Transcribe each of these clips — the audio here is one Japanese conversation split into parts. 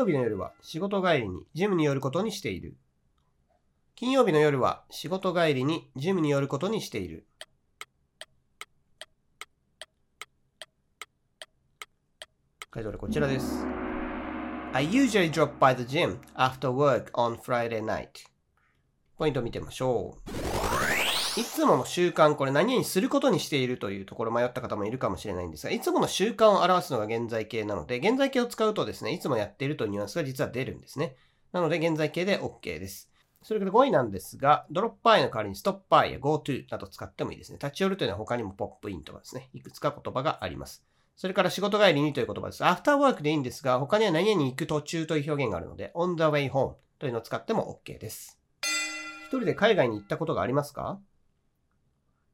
曜日の夜は仕事帰りにジムに寄ることにしている。金曜日の夜は仕事帰りにジムに寄ることにしている。回答例こちらです。I usually drop by the gym after work on Friday night. ポイントを見てみましょう。いつもの習慣、これ何々することにしているというところ迷った方もいるかもしれないんですが、いつもの習慣を表すのが現在形なので、現在形を使うとですね、いつもやっているというニュアンスが実は出るんですね。なので、現在形で OK です。それから5位なんですが、ドロップバイの代わりにストップバイや go to など使ってもいいですね。立ち寄るというのは他にもポップインとかですね、いくつか言葉があります。それから仕事帰りにという言葉です。アフターワークでいいんですが、他には何々に行く途中という表現があるので、on the way home というのを使っても OK です。一人で海外に行ったことがありますか？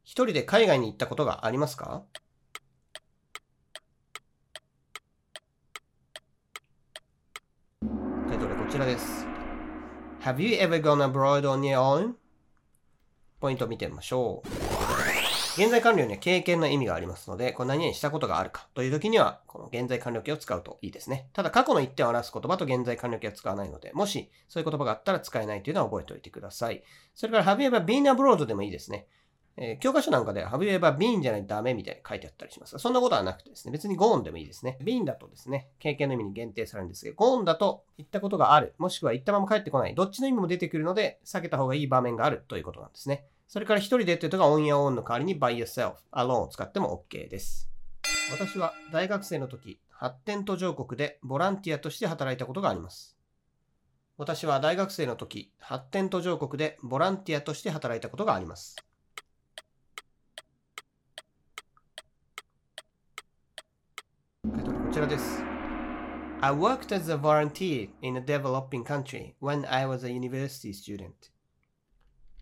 一人で海外に行ったことがありますか？タイトルこちらです。Have you ever gone abroad on your own? ポイントを見てみましょう。現在完了には経験の意味がありますので、これ何々したことがあるかという時には、この現在完了形を使うといいですね。ただ、過去の一点を表す言葉と現在完了形は使わないので、もしそういう言葉があったら使えないというのは覚えておいてください。それから、Have you ever been abroad でもいいですね。えー教科書なんかで Have you ever been じゃないとダメみたいに書いてあったりしますが、そんなことはなくてですね、別に gone でもいいですね。been だとですね、経験の意味に限定されるんですが、gone だと行ったことがある、もしくは行ったまま帰ってこない、どっちの意味も出てくるので、避けた方がいい場面があるということなんですね。それから一人でというとが on your own の代わりに by yourself、alone を使っても OK です。私は大学生の時、発展途上国でボランティアとして働いたことがあります。私は大学生の時、発展途上国でボランティアとして働いたことがあります。回答こちらです。I worked as a volunteer in a developing country when I was a university student.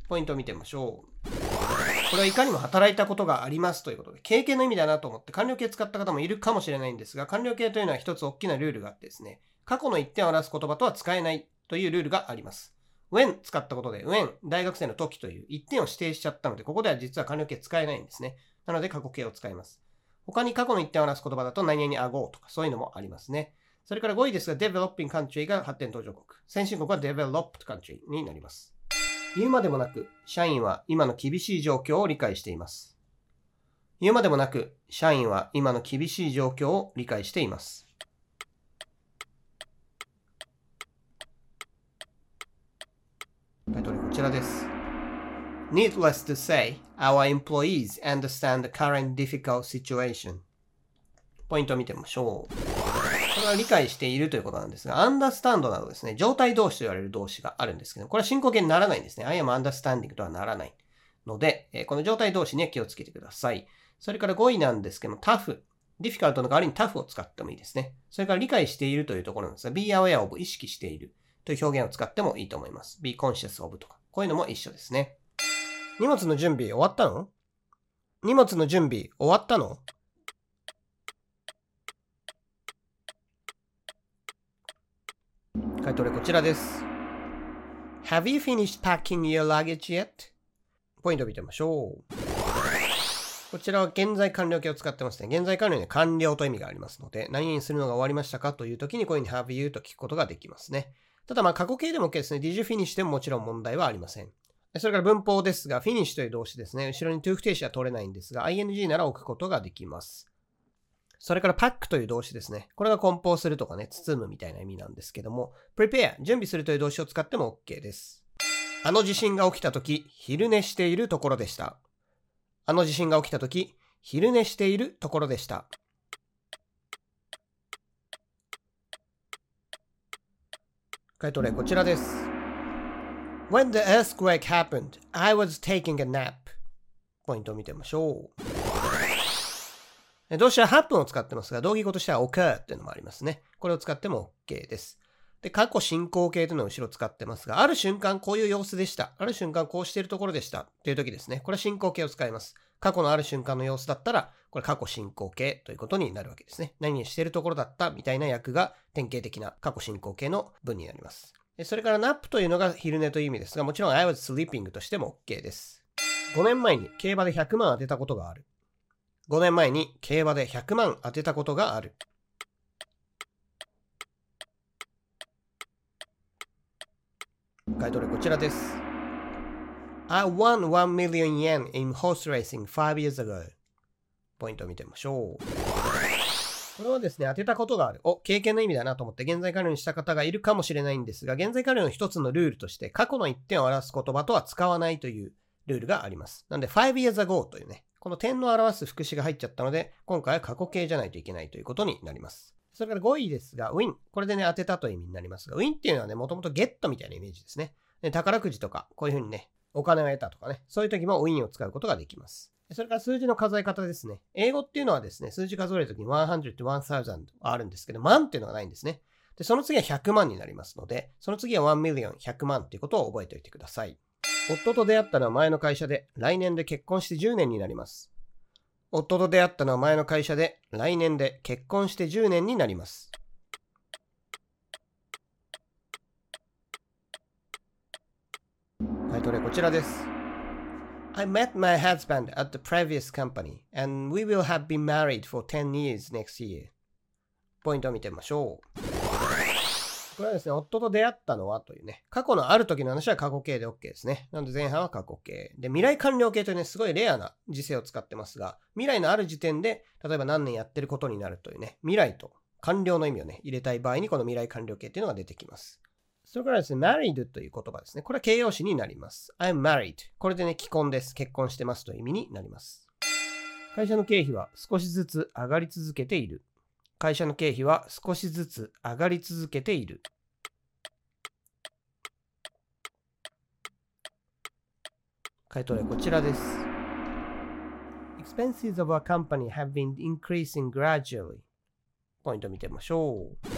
ポイントを見てみましょう。これはいかにも働いたことがありますということで、経験の意味だなと思って完了形使った方もいるかもしれないんですが、完了形というのは一つ大きなルールがあってですね、過去の一点を表す言葉とは使えないというルールがあります。when 使ったことで、when 大学生の時という一点を指定しちゃったので、ここでは実は完了形使えないんですね。なので過去形を使います。他に過去の一点を表す言葉だと何々あごうとかそういうのもありますね。それから5位ですが、developing country が発展途上国。先進国は developed country になります。言うまでもなく、社員は今の厳しい状況を理解しています。言うまでもなく、社員は今の厳しい状況を理解しています。タイトルこちらです。Needless to say, our employees understand the current difficult situation. ポイントを見てみましょう。これは理解しているということなんですが、understand などですね、状態動詞と言われる動詞があるんですけど、これは進行形にならないんですね。I am understanding とはならないので、この状態動詞には気をつけてください。それから5位なんですけども、tough。difficult の代わりに tough を使ってもいいですね。それから理解しているというところなんですが、be aware of 意識しているという表現を使ってもいいと思います。be conscious of とか、こういうのも一緒ですね。荷物の準備終わったの？荷物の準備終わったの？回答例こちらです。Have you finished packing your luggage yet? ポイントを見てみましょう。こちらは現在完了形を使ってますね。現在完了には完了と意味がありますので、何々するのが終わりましたか？という時にこういうふうに have you と聞くことができますね。ただまあ過去形でも OK ですね。did you finish でももちろん問題はありません。それから文法ですが、finish という動詞ですね。後ろに to 不定詞は取れないんですが、ing なら置くことができます。それから pack という動詞ですね。これが梱包するとかね、包むみたいな意味なんですけども、prepare、準備するという動詞を使っても OK です。あの地震が起きたとき、昼寝しているところでした。あの地震が起きたとき、昼寝しているところでした。回答例こちらです。When the earthquake happened, I was taking a nap. ポイントを見てみましょう。動詞は8分を使ってますが、動義語としては occur っていうのもありますね。これを使っても OK です。で、過去進行形というのを後ろ使ってますが、ある瞬間こういう様子でした。ある瞬間こうしているところでした。という時ですね。これは進行形を使います。過去のある瞬間の様子だったら、これ過去進行形ということになるわけですね。何々しているところだったみたいな訳が典型的な過去進行形の文になります。それから nap というのが昼寝という意味ですが、もちろん I was sleeping としても OK です。5年前に競馬で100万当てたことがある。5年前に競馬で100万当てたことがある。回答例こちらです。I won 1 million yen in horse racing 5 years ago. ポイントを見てみましょう。これはですね、当てたことがある。お、経験の意味だなと思って現在完了にした方がいるかもしれないんですが、現在完了の一つのルールとして、過去の一点を表す言葉とは使わないというルールがあります。なんで、5 years ago というね、この点の表す副詞が入っちゃったので、今回は過去形じゃないといけないということになります。それから5位ですが、win。これでね、当てたという意味になりますが、win っていうのはね、もともとゲットみたいなイメージですね。で宝くじとか、こういうふうにね、お金を得たとかね、そういう時も win を使うことができます。それから数字の数え方ですね。英語っていうのはですね、数字数えるときに100と1000あるんですけど、万っていうのがないんですね。で、その次は100万になりますので、その次は1 million、100万っていうことを覚えておいてください。夫と出会ったのは前の会社で、来年で結婚して10年になります。夫と出会ったのは前の会社で、来年で結婚して10年になります。回答例こちらです。I met my husband at the previous company and we will have been married for 10 years next year. ポイントを見てみましょう。これはですね、夫と出会ったのはというね、過去のある時の話は過去形で OK ですね。なので前半は過去形。で、未来完了形というね、すごいレアな時勢を使ってますが、未来のある時点で、例えば何年やってることになるというね、未来と完了の意味をね、入れたい場合にこの未来完了形っていうのが出てきます。それからですね、married という言葉ですね。これは形容詞になります。I'm married. これでね、既婚です。結婚してますという意味になります。会社の経費は少しずつ上がり続けている。会社の経費は少しずつ上がり続けている。回答例こちらです。Expenses of a company have been increasing gradually. ポイント見てみましょう。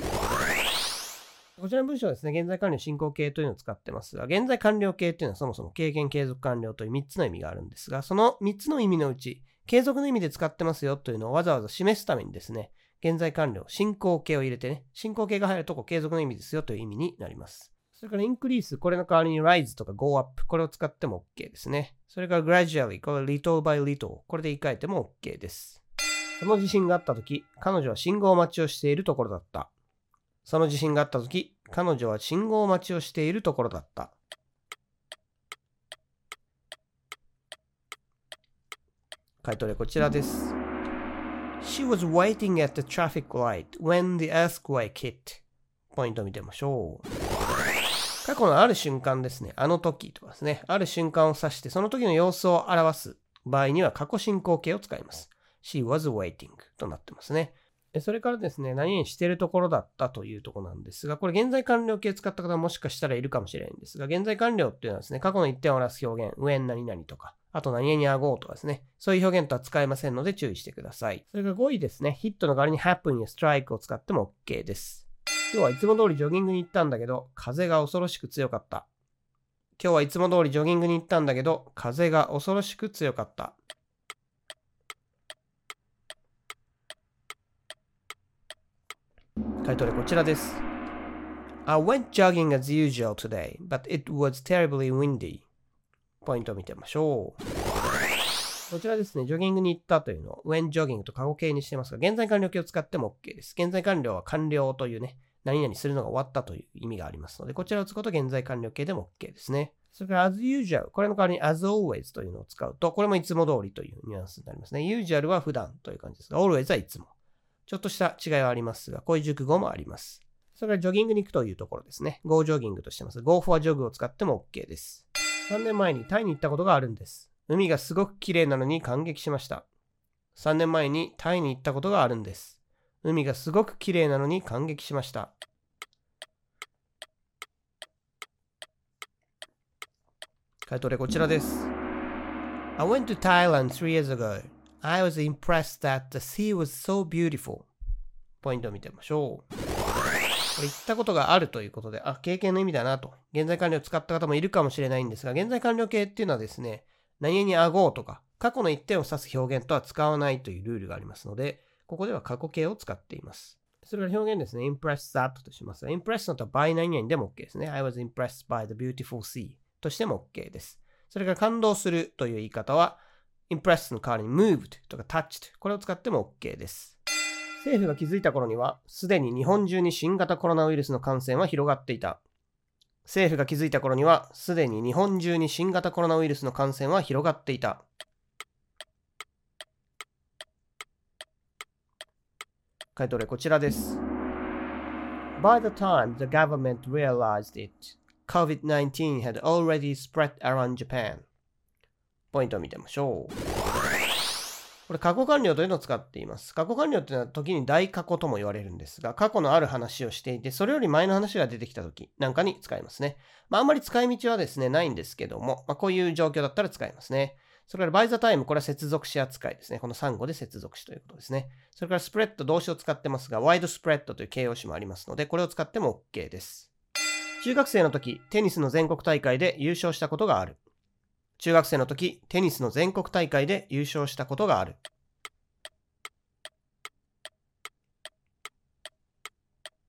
こちらの文章はですね、現在完了進行形というのを使ってますが、現在完了形というのはそもそも経験継続完了という3つの意味があるんですが、その3つの意味のうち、継続の意味で使ってますよというのをわざわざ示すためにですね、現在完了、進行形を入れてね、進行形が入るとこ継続の意味ですよという意味になります。それからインクリース、これの代わりに rise とか go up、これを使っても OK ですね。それから gradually、これ little by little、これで言い換えても OK です。その地震があった時、彼女は信号待ちをしているところだった。その地震があった時、彼女は信号待ちをしているところだった。回答例こちらです。She was waiting at the traffic light when the earthquake hit. ポイント見てみましょう。過去のある瞬間ですね。あの時とかですね。ある瞬間を指して、その時の様子を表す場合には過去進行形を使います。She was waiting となってますね。それからですね、何々してるところだったというところなんですが、これ現在完了形使った方もしかしたらいるかもしれないんですが、現在完了っていうのはですね、過去の一点を表す表現、when 何々とか、あと何々にあごうとかですね、そういう表現とは使えませんので注意してください。それから5位ですね、ヒットの代わりに happen や strike を使っても OK です。今日はいつも通りジョギングに行ったんだけど、風が恐ろしく強かった。今日はいつも通りジョギングに行ったんだけど、風が恐ろしく強かった。回答でこちらです。I went jogging as usual today, but it was terribly windy. ポイントを見てみましょう。こちらですね、ジョギングに行ったというのを when jogging と過去形にしてますが、現在完了形を使っても OK です。現在完了は完了というね、何々するのが終わったという意味がありますので、こちらを使うと現在完了形でも OK ですね。それから as usual、これの代わりに as always というのを使うと、これもいつも通りというニュアンスになりますね。usual は普段という感じですが、always はいつも。ちょっとした違いはありますが、こういう熟語もあります。それからジョギングに行くというところですね。Go ジョギングとしてます。Go for a jog を使っても OK です。3年前にタイに行ったことがあるんです。海がすごく綺麗なのに感激しました。3年前にタイに行ったことがあるんです。海がすごく綺麗なのに感激しました。回答でこちらです。I went to Thailand three years ago. I was impressed that the sea was so beautiful. ポイントを見てみましょう。これ言ったことがあるということで、あ、経験の意味だなと。現在完了を使った方もいるかもしれないんですが、現在完了形っていうのはですね、何々あごうとか、過去の一点を指す表現とは使わないというルールがありますので、ここでは過去形を使っています。それから表現ですね。impress that としますが、impress のとは by 何々でも OK ですね。I was impressed by the beautiful sea としても OK です。それから感動するという言い方は、impressed の代わりに moved とか touched これを使っても OK です。政府が気づいた頃には、すでに日本中に新型コロナウイルスの感染は広がっていた。政府が気づいた頃には、すでに日本中に新型コロナウイルスの感染は広がっていた。回答例こちらです。By the time the government realized it, COVID-19 had already spread around Japan. ポイントを見てみましょう。これ過去完了というのを使っています。過去完了というのは時に大過去とも言われるんですが、過去のある話をしていて、それより前の話が出てきた時なんかに使いますね。まああんまり使い道はですね、ないんですけども、まあこういう状況だったら使いますね。それからバイザタイム、これは接続詞扱いですね。この3語で接続詞ということですね。それからスプレッド、動詞を使ってますが、ワイドスプレッドという形容詞もありますので、これを使っても OK です。中学生の時、テニスの全国大会で優勝したことがある。中学生の時、テニスの全国大会で優勝したことがある。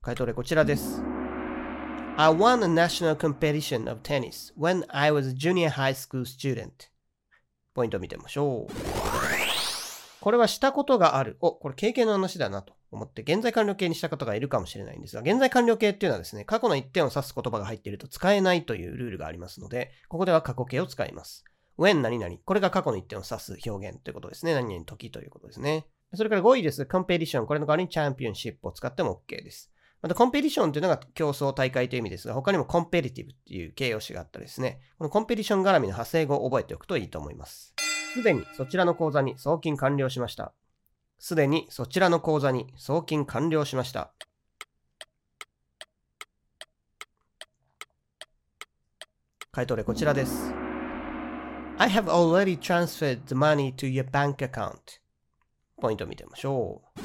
回答例こちらです。I won a national competition of tennis when I was a junior high school student. ポイントを見てみましょう。これはしたことがある。お、これ経験の話だなと思って、現在完了形にした方がいるかもしれないんですが、現在完了形っていうのはですね、過去の一点を指す言葉が入っていると使えないというルールがありますので、ここでは過去形を使います。when 何々。これが過去の一点を指す表現ということですね。何々時ということですね。それから5位です。コンペティション。これの代わりにチャンピオンシップを使っても OK です。また、コンペティションというのが競争大会という意味ですが、他にもコンペティティブっていう形容詞があったですね。このコンペティション絡みの派生語を覚えておくといいと思います。すでにそちらの口座に送金完了しました。すでにそちらの口座に送金完了しました。回答例こちらです。I have already transferred the money to your bank account. ポイントを見てみましょう。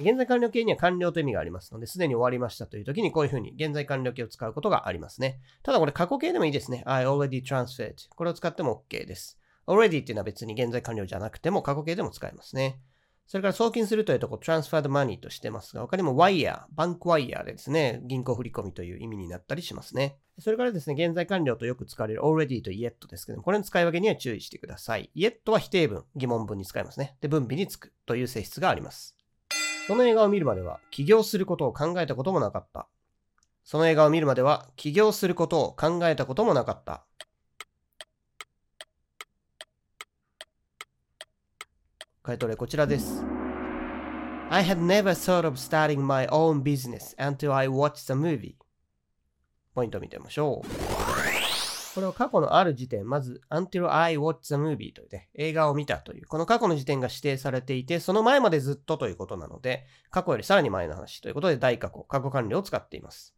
現在完了形には完了という意味がありますので、すでに終わりましたという時にこういうふうに現在完了形を使うことがありますね。ただこれ過去形でもいいですね。I already transferred. これを使っても OK です。Already っていうのは別に現在完了じゃなくても過去形でも使えますね。それから送金するというとこ transferred money としてますが、他にも wire、バンクワイヤーでですね、銀行振込という意味になったりしますね。それからですね、現在完了とよく使われる already と yet ですけども、これの使い分けには注意してください。yet は否定文、疑問文に使いますね。で、分尾につくという性質があります。その映画を見るまでは起業することを考えたこともなかった。その映画を見るまでは起業することを考えたこともなかった。回答例こちらです。I had never thought of starting my own business until I watched the movie. ポイント見てみましょう。これを過去のある時点、まず until I watch the movie というね、映画を見たという、この過去の時点が指定されていて、その前までずっとということなので、過去よりさらに前の話ということで大過去、過去完了を使っています。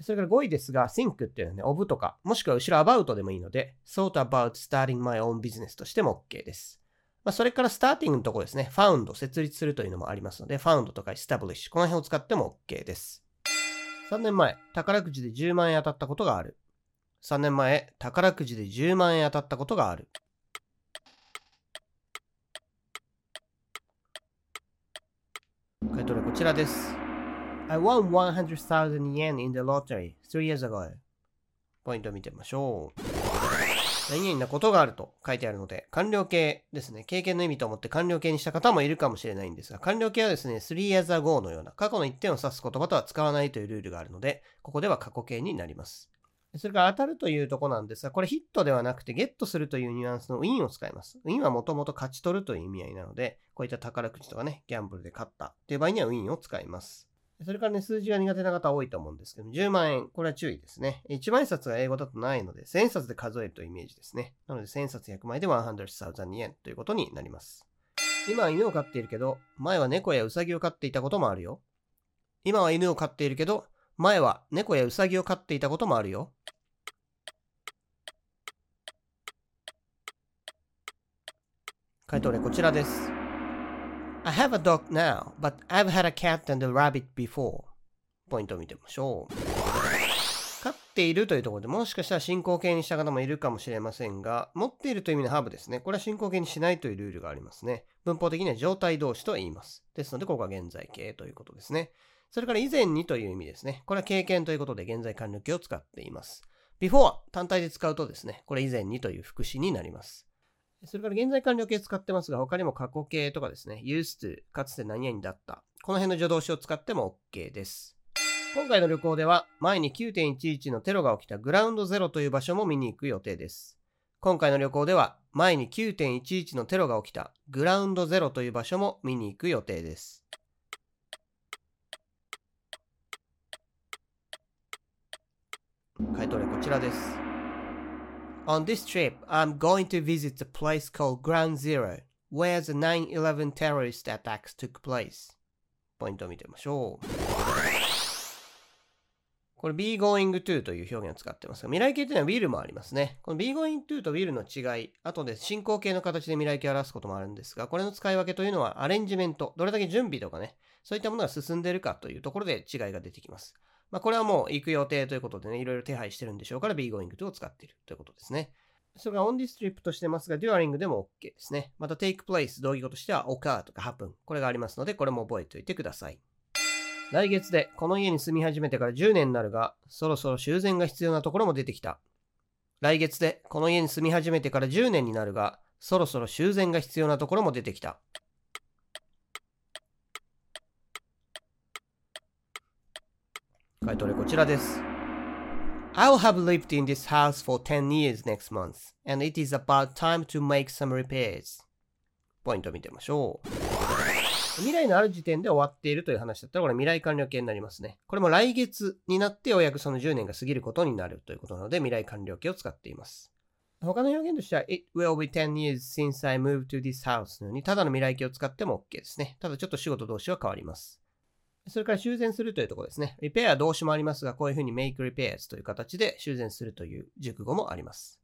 それから5位ですが、think っていうのはね、of とか、もしくは後ろ about でもいいので、thought about starting my own business としても OK です。まあ、それから starting のところですね、found 設立するというのもありますので、found とか establish この辺を使っても OK です。3年前、宝くじで10万円当たったことがある。3年前、宝くじで10万円当たったことがある。回答はこちらです。I won 100,000 yen in the lottery three years ago. ポイントを見てみましょう。何々なことがあると書いてあるので、完了形ですね。経験の意味と思って完了形にした方もいるかもしれないんですが、完了形はですね、3 years ago のような過去の一点を指す言葉とは使わないというルールがあるので、ここでは過去形になります。それから当たるというとこなんですが、これヒットではなくてゲットするというニュアンスのウィンを使います。ウィンはもともと勝ち取るという意味合いなので、こういった宝くじとかね、ギャンブルで勝ったという場合にはウィンを使います。それからね、数字が苦手な方多いと思うんですけど、10万円、これは注意ですね。1万円札が英語だとないので、1000円札で数えるというイメージですね。なので、1000円札100枚で100,000円ということになります。今は犬を飼っているけど、前は猫やウサギを飼っていたこともあるよ。今は犬を飼っているけど、前は猫やウサギを飼っていたこともあるよ。回答例こちらです。I have a dog now, but I've had a cat and a rabbit before. ポイントを見てみましょう。飼っているというところでもしかしたら進行形にした方もいるかもしれませんが、持っているという意味のハーブですね。これは進行形にしないというルールがありますね。文法的には状態動詞と言います。ですので、ここは現在形ということですね。それから以前にという意味ですね。これは経験ということで現在完了形を使っています。before 単体で使うとですね、これ以前にという副詞になります。それから現在完了形使ってますが、他にも過去形とかですね、used to かつて何々だった。この辺の助動詞を使っても OK です。今回の旅行では、前に9.11のテロが起きたグラウンドゼロという場所も見に行く予定です。今回の旅行では、前に9.11のテロが起きたグラウンドゼロという場所も見に行く予定です。回答例こちらです。On this trip, I'm going to visit a place called Ground Zero, where the 9-11 terrorist attacks took place. ポイントを見てみましょう。これ be going to という表現を使ってますが、未来形というのは will もありますね。この be going to と will の違い、後で進行形の形で未来形を表すこともあるんですが、これの使い分けというのはアレンジメント、どれだけ準備とかね、そういったものが進んでいるかというところで違いが出てきます。まあ、これはもう行く予定ということでね、いろいろ手配してるんでしょうから be going to を使っているということですね。それが on this trip としてますが、during でも OK ですね。また take place 同義語としては occur とか happen これがありますので、これも覚えておいてください。来月でこの家に住み始めてから10年になるが、そろそろ修繕が必要なところも出てきた。来月でこの家に住み始めてから10年になるが、そろそろ修繕が必要なところも出てきた。回答例こちらです。I'll have lived in this house for 10 years next month, and it is about time to make some repairs. ポイントを見てみましょう。未来のある時点で終わっているという話だったら、これ未来完了形になりますね。これも来月になってようやくその10年が過ぎることになるということなので、未来完了形を使っています。他の表現としては、It will be 10 years since I moved to this house のように、ただの未来形を使っても OK ですね。ただちょっと仕事同士は変わります。それから修繕するというところですね。リペアは動詞もありますが、こういうふうに make repairs という形で修繕するという熟語もあります。